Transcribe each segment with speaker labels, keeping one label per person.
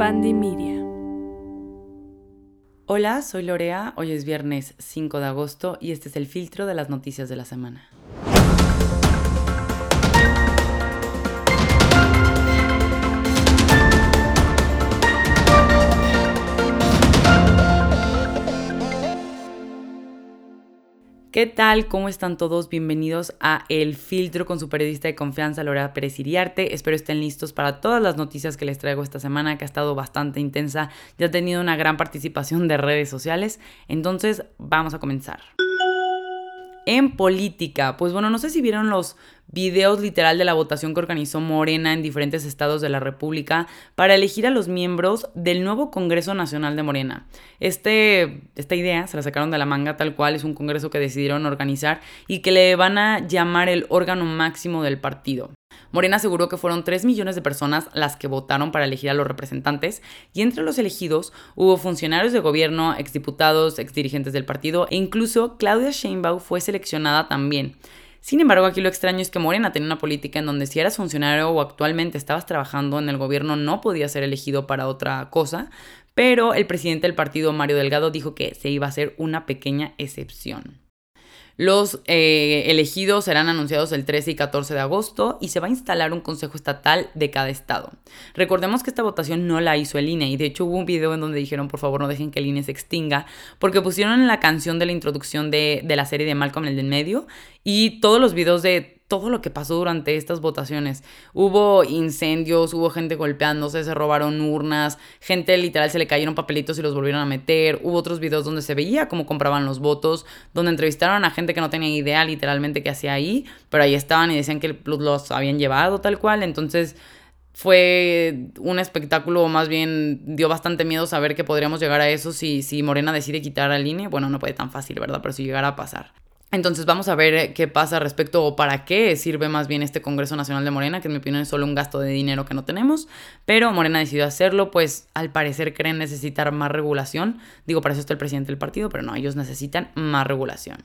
Speaker 1: Media.
Speaker 2: Hola, soy Lorea, hoy es viernes 5 de agosto y este es el filtro de las noticias de la semana. ¿Qué tal? ¿Cómo están todos? Bienvenidos a El Filtro con su periodista de confianza, Laura Pérez Iriarte. Espero estén listos para todas las noticias que les traigo esta semana, que ha estado bastante intensa y ha tenido una gran participación de redes sociales. Entonces, vamos a comenzar. En política, pues bueno, no sé si vieron los videos literal de la votación que organizó Morena en diferentes estados de la República para elegir a los miembros del nuevo Congreso Nacional de Morena. Este, esta idea se la sacaron de la manga tal cual, es un congreso que decidieron organizar y que le van a llamar el órgano máximo del partido. Morena aseguró que fueron 3 millones de personas las que votaron para elegir a los representantes y entre los elegidos hubo funcionarios de gobierno, exdiputados, exdirigentes del partido e incluso Claudia Sheinbaum fue seleccionada también. Sin embargo, aquí lo extraño es que Morena tenía una política en donde si eras funcionario o actualmente estabas trabajando en el gobierno no podías ser elegido para otra cosa, pero el presidente del partido, Mario Delgado, dijo que se iba a hacer una pequeña excepción. Los eh, elegidos serán anunciados el 13 y 14 de agosto y se va a instalar un consejo estatal de cada estado. Recordemos que esta votación no la hizo el INE y de hecho hubo un video en donde dijeron por favor no dejen que el INE se extinga porque pusieron la canción de la introducción de, de la serie de Malcolm en el medio y todos los videos de todo lo que pasó durante estas votaciones. Hubo incendios, hubo gente golpeándose, se robaron urnas, gente literal se le cayeron papelitos y los volvieron a meter. Hubo otros videos donde se veía cómo compraban los votos, donde entrevistaron a gente que no tenía idea literalmente qué hacía ahí, pero ahí estaban y decían que los habían llevado tal cual. Entonces fue un espectáculo, más bien dio bastante miedo saber que podríamos llegar a eso si, si Morena decide quitar al INE. Bueno, no puede tan fácil, ¿verdad? Pero si llegara a pasar. Entonces vamos a ver eh, qué pasa respecto o para qué sirve más bien este Congreso Nacional de Morena, que en mi opinión es solo un gasto de dinero que no tenemos, pero Morena decidió hacerlo, pues al parecer creen necesitar más regulación. Digo, para eso está el presidente del partido, pero no, ellos necesitan más regulación.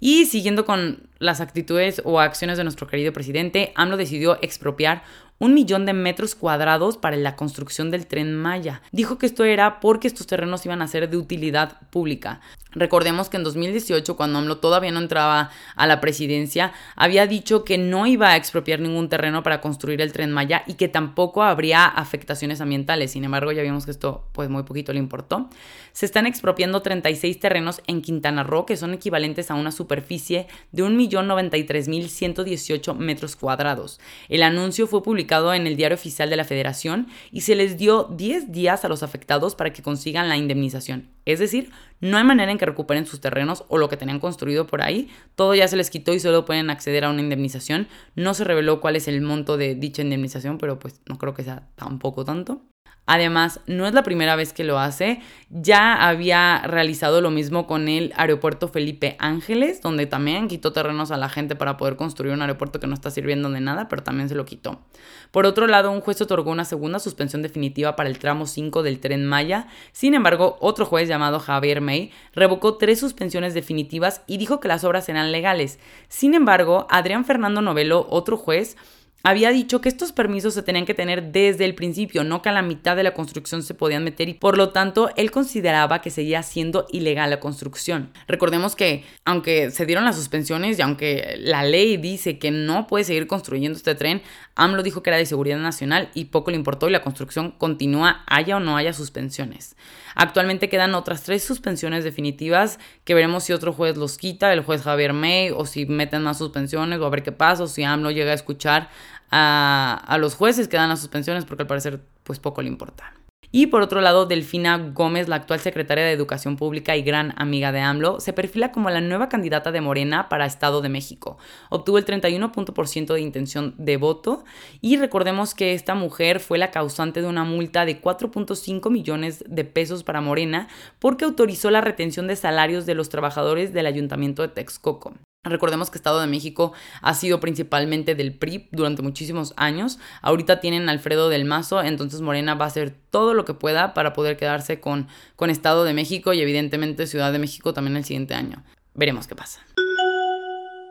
Speaker 2: Y siguiendo con las actitudes o acciones de nuestro querido presidente, AMLO decidió expropiar un millón de metros cuadrados para la construcción del tren Maya. Dijo que esto era porque estos terrenos iban a ser de utilidad pública. Recordemos que en 2018, cuando AMLO todavía no entraba a la presidencia, había dicho que no iba a expropiar ningún terreno para construir el tren Maya y que tampoco habría afectaciones ambientales. Sin embargo, ya vimos que esto pues muy poquito le importó. Se están expropiando 36 terrenos en Quintana Roo que son equivalentes a una superficie de 1.093.118 metros cuadrados. El anuncio fue publicado en el diario oficial de la federación y se les dio 10 días a los afectados para que consigan la indemnización. Es decir, no hay manera en que recuperen sus terrenos o lo que tenían construido por ahí. Todo ya se les quitó y solo pueden acceder a una indemnización. No se reveló cuál es el monto de dicha indemnización, pero pues no creo que sea tampoco tanto. Además, no es la primera vez que lo hace. Ya había realizado lo mismo con el aeropuerto Felipe Ángeles, donde también quitó terrenos a la gente para poder construir un aeropuerto que no está sirviendo de nada, pero también se lo quitó. Por otro lado, un juez otorgó una segunda suspensión definitiva para el tramo 5 del tren Maya. Sin embargo, otro juez llamado Javier May revocó tres suspensiones definitivas y dijo que las obras eran legales. Sin embargo, Adrián Fernando Novelo, otro juez, había dicho que estos permisos se tenían que tener desde el principio, no que a la mitad de la construcción se podían meter y por lo tanto él consideraba que seguía siendo ilegal la construcción. Recordemos que aunque se dieron las suspensiones y aunque la ley dice que no puede seguir construyendo este tren, AMLO dijo que era de seguridad nacional y poco le importó y la construcción continúa haya o no haya suspensiones. Actualmente quedan otras tres suspensiones definitivas que veremos si otro juez los quita, el juez Javier May, o si meten más suspensiones o a ver qué pasa, o si AMLO llega a escuchar a, a los jueces que dan las suspensiones porque al parecer pues poco le importa. Y por otro lado, Delfina Gómez, la actual secretaria de Educación Pública y gran amiga de AMLO, se perfila como la nueva candidata de Morena para Estado de México. Obtuvo el 31% de intención de voto y recordemos que esta mujer fue la causante de una multa de 4.5 millones de pesos para Morena porque autorizó la retención de salarios de los trabajadores del ayuntamiento de Texcoco. Recordemos que Estado de México ha sido principalmente del PRI durante muchísimos años. Ahorita tienen Alfredo del Mazo, entonces Morena va a hacer todo lo que pueda para poder quedarse con, con Estado de México y evidentemente Ciudad de México también el siguiente año. Veremos qué pasa.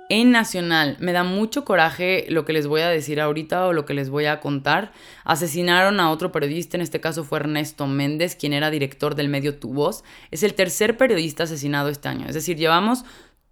Speaker 2: En Nacional, me da mucho coraje lo que les voy a decir ahorita o lo que les voy a contar. Asesinaron a otro periodista, en este caso fue Ernesto Méndez, quien era director del medio Tu Voz. Es el tercer periodista asesinado este año. Es decir, llevamos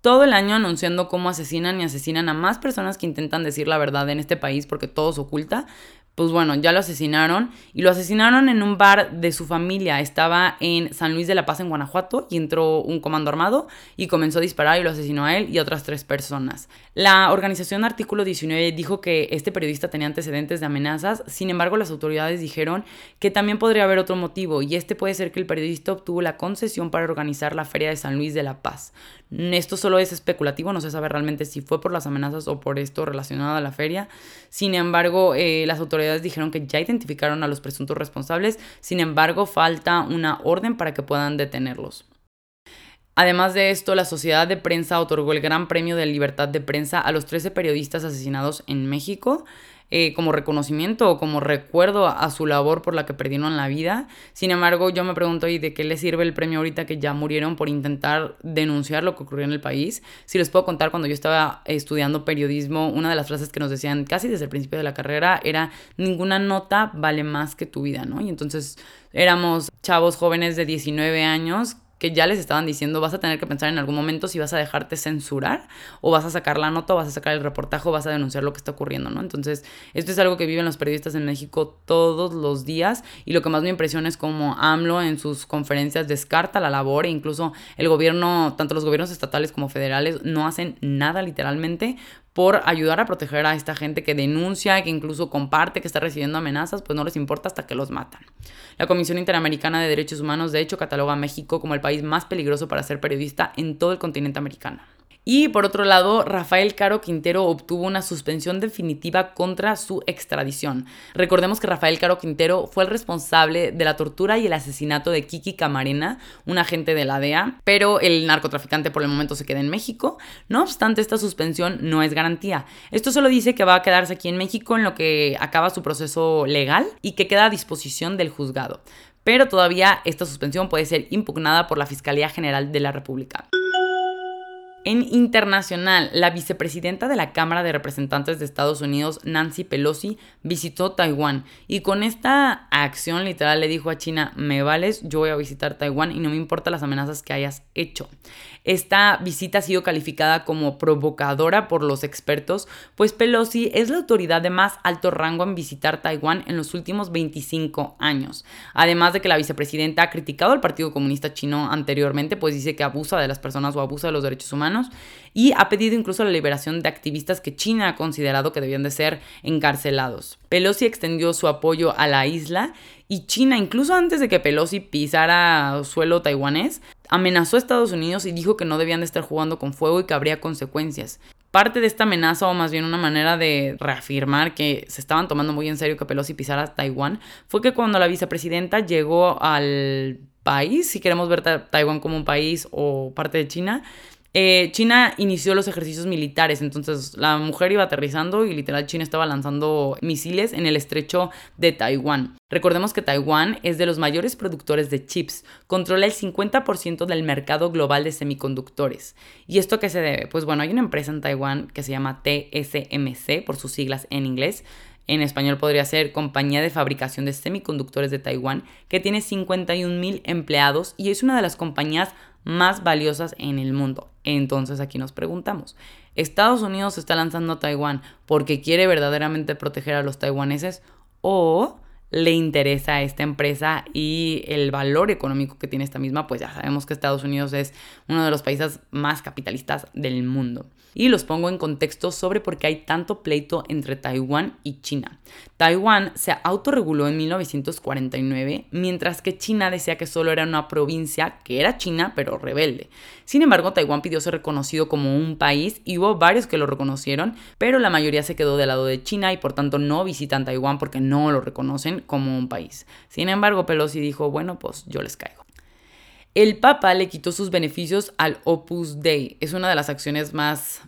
Speaker 2: todo el año anunciando cómo asesinan y asesinan a más personas que intentan decir la verdad en este país porque todo se oculta pues bueno, ya lo asesinaron y lo asesinaron en un bar de su familia. Estaba en San Luis de la Paz, en Guanajuato, y entró un comando armado y comenzó a disparar y lo asesinó a él y a otras tres personas. La organización Artículo 19 dijo que este periodista tenía antecedentes de amenazas, sin embargo las autoridades dijeron que también podría haber otro motivo y este puede ser que el periodista obtuvo la concesión para organizar la Feria de San Luis de la Paz. Esto solo es especulativo, no se sabe realmente si fue por las amenazas o por esto relacionado a la feria. Sin embargo, eh, las autoridades dijeron que ya identificaron a los presuntos responsables, sin embargo falta una orden para que puedan detenerlos. Además de esto, la Sociedad de Prensa otorgó el Gran Premio de Libertad de Prensa a los 13 periodistas asesinados en México. Eh, como reconocimiento o como recuerdo a, su labor por la que perdieron la vida. Sin embargo, yo me pregunto, ¿y de qué les sirve el premio ahorita que ya murieron por intentar denunciar lo que ocurrió en el país? Si les puedo contar, cuando yo estaba estudiando periodismo, una de las frases que nos decían casi desde el principio de la carrera era, ninguna nota vale más que tu vida, ¿no? Y entonces éramos chavos jóvenes de 19 años que ya les estaban diciendo, vas a tener que pensar en algún momento si vas a dejarte censurar o vas a sacar la nota o vas a sacar el reportaje o vas a denunciar lo que está ocurriendo, ¿no? Entonces, esto es algo que viven los periodistas en México todos los días y lo que más me impresiona es cómo AMLO en sus conferencias descarta la labor e incluso el gobierno, tanto los gobiernos estatales como federales, no hacen nada literalmente por ayudar a proteger a esta gente que denuncia, que incluso comparte, que está recibiendo amenazas, pues no les importa hasta que los matan. La Comisión Interamericana de Derechos Humanos, de hecho, cataloga a México como el país más peligroso para ser periodista en todo el continente americano. Y por otro lado, Rafael Caro Quintero obtuvo una suspensión definitiva contra su extradición. Recordemos que Rafael Caro Quintero fue el responsable de la tortura y el asesinato de Kiki Camarena, un agente de la DEA, pero el narcotraficante por el momento se queda en México. No obstante, esta suspensión no es garantía. Esto solo dice que va a quedarse aquí en México en lo que acaba su proceso legal y que queda a disposición del juzgado. Pero todavía esta suspensión puede ser impugnada por la Fiscalía General de la República. En internacional, la vicepresidenta de la Cámara de Representantes de Estados Unidos, Nancy Pelosi, visitó Taiwán y con esta acción literal le dijo a China, me vales, yo voy a visitar Taiwán y no me importan las amenazas que hayas hecho. Esta visita ha sido calificada como provocadora por los expertos, pues Pelosi es la autoridad de más alto rango en visitar Taiwán en los últimos 25 años. Además de que la vicepresidenta ha criticado al Partido Comunista Chino anteriormente, pues dice que abusa de las personas o abusa de los derechos humanos y ha pedido incluso la liberación de activistas que China ha considerado que debían de ser encarcelados. Pelosi extendió su apoyo a la isla y China, incluso antes de que Pelosi pisara suelo taiwanés, amenazó a Estados Unidos y dijo que no debían de estar jugando con fuego y que habría consecuencias. Parte de esta amenaza, o más bien una manera de reafirmar que se estaban tomando muy en serio que Pelosi pisara Taiwán, fue que cuando la vicepresidenta llegó al país, si queremos ver Taiwán como un país o parte de China, eh, China inició los ejercicios militares, entonces la mujer iba aterrizando y literal China estaba lanzando misiles en el estrecho de Taiwán. Recordemos que Taiwán es de los mayores productores de chips, controla el 50% del mercado global de semiconductores. ¿Y esto a qué se debe? Pues bueno, hay una empresa en Taiwán que se llama TSMC, por sus siglas en inglés, en español podría ser Compañía de Fabricación de Semiconductores de Taiwán, que tiene 51 mil empleados y es una de las compañías más valiosas en el mundo. Entonces aquí nos preguntamos, ¿Estados Unidos está lanzando a Taiwán porque quiere verdaderamente proteger a los taiwaneses o le interesa a esta empresa y el valor económico que tiene esta misma? Pues ya sabemos que Estados Unidos es uno de los países más capitalistas del mundo y los pongo en contexto sobre por qué hay tanto pleito entre Taiwán y China. Taiwán se autorreguló en 1949, mientras que China decía que solo era una provincia que era China pero rebelde. Sin embargo, Taiwán pidió ser reconocido como un país y hubo varios que lo reconocieron, pero la mayoría se quedó del lado de China y por tanto no visitan Taiwán porque no lo reconocen como un país. Sin embargo, Pelosi dijo, bueno, pues yo les caigo. El Papa le quitó sus beneficios al Opus Dei. Es una de las acciones más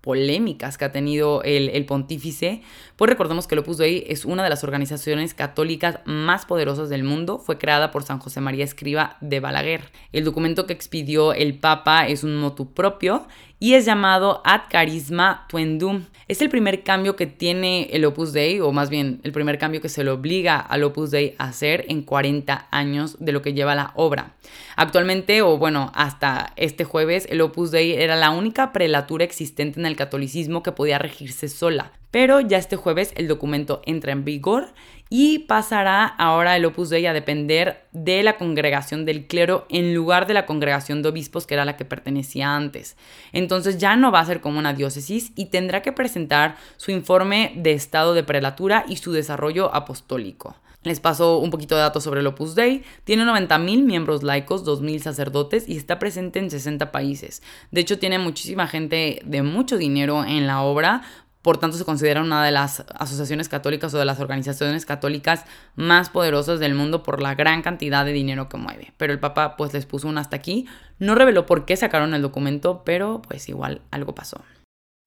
Speaker 2: polémicas que ha tenido el, pontífice, pues recordemos que el Opus Dei es una de las organizaciones católicas más poderosas del mundo, fue creada por San José María Escriba de Balaguer. El documento que expidió el Papa es un motu propio y es llamado Ad Carisma Tuendum. Es el primer cambio que tiene el Opus Dei, o más bien el primer cambio que se le obliga al Opus Dei a hacer en 40 años de lo que lleva la obra. Actualmente, o bueno, hasta este jueves, el Opus Dei era la única prelatura existente en el catolicismo que podía regirse sola. Pero ya este jueves el documento entra en vigor y pasará ahora el Opus Dei a depender de la congregación del clero en lugar de la congregación de obispos que era la que pertenecía antes. Entonces ya no va a ser como una diócesis y tendrá que presentar su informe de estado de prelatura y su desarrollo apostólico. Les paso un poquito de datos sobre el Opus Dei. Tiene 90.000 miembros laicos, 2.000 sacerdotes y está presente en 60 países. De hecho, tiene muchísima gente de mucho dinero en la obra, por tanto se considera una de las asociaciones católicas o de las organizaciones católicas más poderosas del mundo por la gran cantidad de dinero que mueve. Pero el Papa pues les puso un hasta aquí. No reveló por qué sacaron el documento, pero pues igual algo pasó.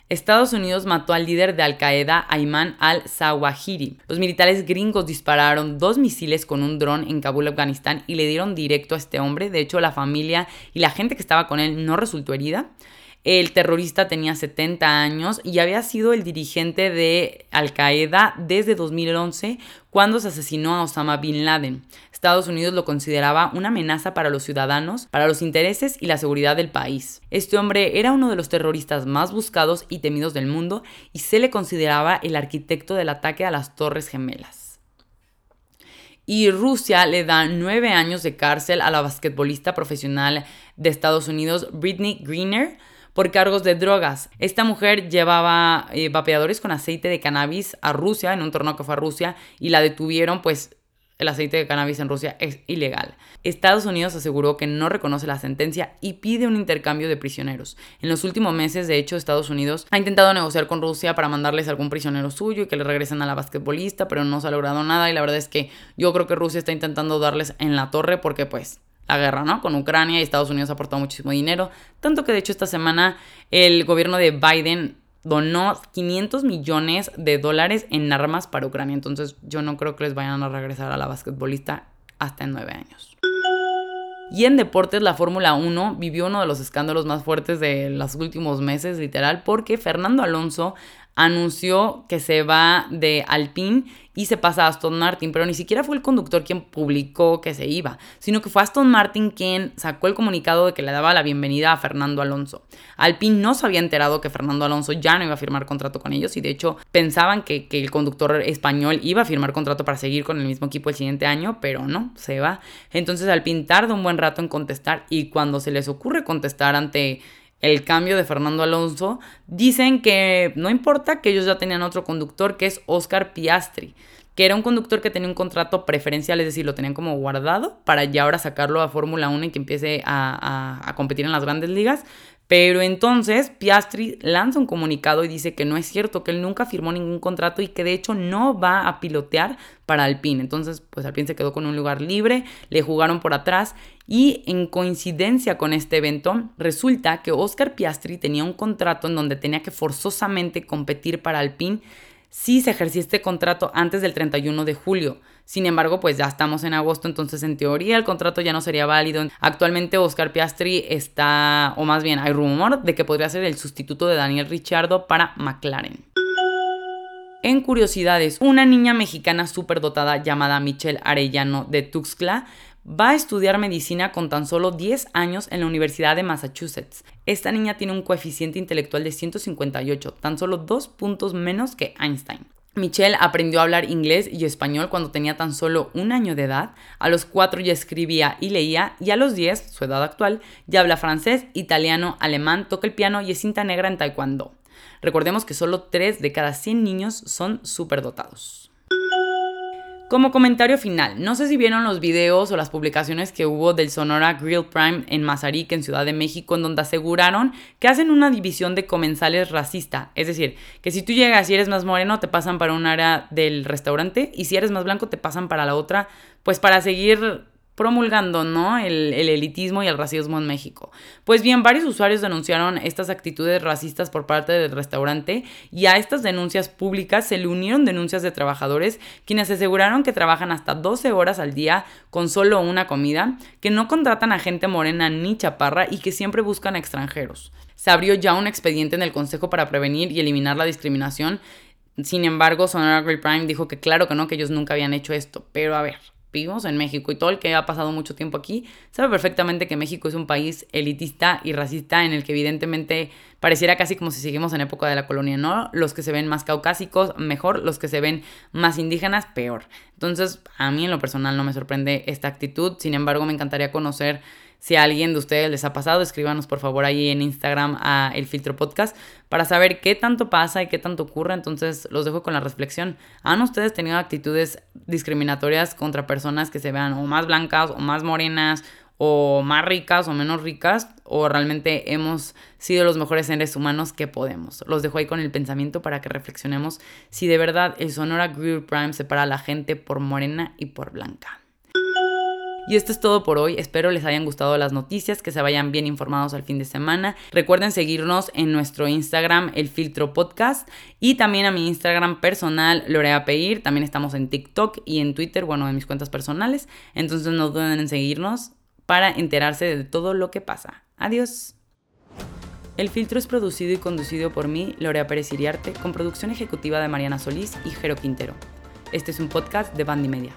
Speaker 2: Estados Unidos mató al líder de Al Qaeda, Ayman al-Zawahiri. Los militares gringos dispararon dos misiles con un dron en Kabul, Afganistán, y le dieron directo a este hombre. De hecho, la familia y la gente que estaba con él no resultó herida. El terrorista tenía 70 años y había sido el dirigente de Al Qaeda desde 2011 cuando se asesinó a Osama Bin Laden. Estados Unidos lo consideraba una amenaza para los ciudadanos, para los intereses y la seguridad del país. Este hombre era uno de los terroristas más buscados y temidos del mundo y se le consideraba el arquitecto del ataque a las Torres Gemelas. Y Rusia le da nueve años de cárcel a la basquetbolista profesional de Estados Unidos, Britney Greener, por cargos de drogas. Esta mujer llevaba eh, vapeadores con aceite de cannabis a Rusia, en un torneo que fue a Rusia, y la detuvieron, pues el aceite de cannabis en Rusia es ilegal. Estados Unidos aseguró que no reconoce la sentencia y pide un intercambio de prisioneros. En los últimos meses, de hecho, Estados Unidos ha intentado negociar con Rusia para mandarles algún prisionero suyo y que le regresen a la basquetbolista, pero no se ha logrado nada y la verdad es que yo creo que Rusia está intentando darles en la torre porque pues la guerra, ¿no? Con Ucrania y Estados Unidos ha aportado muchísimo dinero, tanto que de hecho esta semana el gobierno de Biden donó 500 millones de dólares en armas para Ucrania, entonces yo no creo que les vayan a regresar a la basquetbolista hasta en nueve años. Y en deportes, la Fórmula 1 vivió uno de los escándalos más fuertes de los últimos meses, literal, porque Fernando Alonso anunció que se va de Alpine y se pasa a Aston Martin, pero ni siquiera fue el conductor quien publicó que se iba, sino que fue Aston Martin quien sacó el comunicado de que le daba la bienvenida a Fernando Alonso. Alpine no se había enterado que Fernando Alonso ya no iba a firmar contrato con ellos y de hecho pensaban que, que el conductor español iba a firmar contrato para seguir con el mismo equipo el siguiente año, pero no, se va. Entonces Alpine tarda un buen rato en contestar y cuando se les ocurre contestar ante el cambio de Fernando Alonso, dicen que no importa que ellos ya tenían otro conductor que es Oscar Piastri, que era un conductor que tenía un contrato preferencial, es decir, lo tenían como guardado para ya ahora sacarlo a Fórmula 1 y que empiece a, a, competir en las grandes ligas, pero entonces Piastri lanza un comunicado y dice que no es cierto, que él nunca firmó ningún contrato y que de hecho no va a pilotear para Alpine. Entonces, pues Alpine se quedó con un lugar libre, le jugaron por atrás y en coincidencia con este evento, resulta que Oscar Piastri tenía un contrato en donde tenía que forzosamente competir para Alpine si se ejercía este contrato antes del 31 de julio. Sin embargo, pues ya estamos en agosto, entonces en teoría el contrato ya no sería válido. Actualmente Oscar Piastri está, o más bien hay rumor de que podría ser el sustituto de Daniel Ricciardo para McLaren. En curiosidades, una niña mexicana superdotada llamada Michelle Arellano de Tuxtla va a estudiar medicina con tan solo 10 años en la Universidad de Massachusetts. Esta niña tiene un coeficiente intelectual de 158, tan solo dos puntos menos que Einstein. Michelle aprendió a hablar inglés y español cuando tenía tan solo un año de edad, a los cuatro ya escribía y leía y a los 10, su edad actual, ya habla francés, italiano, alemán, toca el piano y es cinta negra en taekwondo. Recordemos que solo 3 de cada 100 niños son superdotados. Como comentario final, no sé si vieron los videos o las publicaciones que hubo del Sonora Grill Prime en Mazarik, en Ciudad de México, en donde aseguraron que hacen una división de comensales racista. Es decir, que si tú llegas y eres más moreno, te pasan para un área del restaurante y si eres más blanco, te pasan para la otra, pues para seguir promulgando ¿no? El, el, elitismo y el racismo en México. Pues bien, varios usuarios denunciaron estas actitudes racistas por parte del restaurante y a estas denuncias públicas se le unieron denuncias de trabajadores quienes aseguraron que trabajan hasta 12 horas al día con solo una comida, que no contratan a gente morena ni chaparra y que siempre buscan extranjeros. se abrió ya un expediente en el Consejo para prevenir y eliminar la discriminación. Sin embargo, Sonora Great Prime dijo que claro que no, que ellos nunca habían hecho esto. Pero a ver, vivimos en México y todo el que ha pasado mucho tiempo aquí sabe perfectamente que México es un país elitista y racista en el que evidentemente pareciera casi como si seguimos en época de la colonia, ¿no? Los que se ven más caucásicos, mejor, los que se ven más indígenas, peor. Entonces, a mí en lo personal no me sorprende esta actitud, sin embargo, me encantaría conocer si a alguien de ustedes les ha pasado, escríbanos por favor ahí en Instagram a El Filtro Podcast para saber qué tanto pasa y qué tanto ocurre. Entonces los dejo con la reflexión. ¿Han ustedes tenido actitudes discriminatorias contra personas que se vean o más blancas o más morenas o más ricas o menos ricas o realmente hemos sido los mejores seres humanos que podemos. Los dejo ahí con el pensamiento para que reflexionemos si de verdad el Sonora Grill Prime separa a la gente por morena y por blanca. Y esto es todo por hoy. Espero les hayan gustado las noticias, que se vayan bien informados al fin de semana. Recuerden seguirnos en nuestro Instagram, el filtro podcast, y también a mi Instagram personal, Lorea Peir. También estamos en TikTok y en Twitter, bueno, en mis cuentas personales. Entonces no duden en seguirnos para enterarse de todo lo que pasa. Adiós. El filtro es producido y conducido por mí, Lorea Pérez Iriarte, con producción ejecutiva de Mariana Solís y Jero Quintero. Este es un podcast de Bandy Media.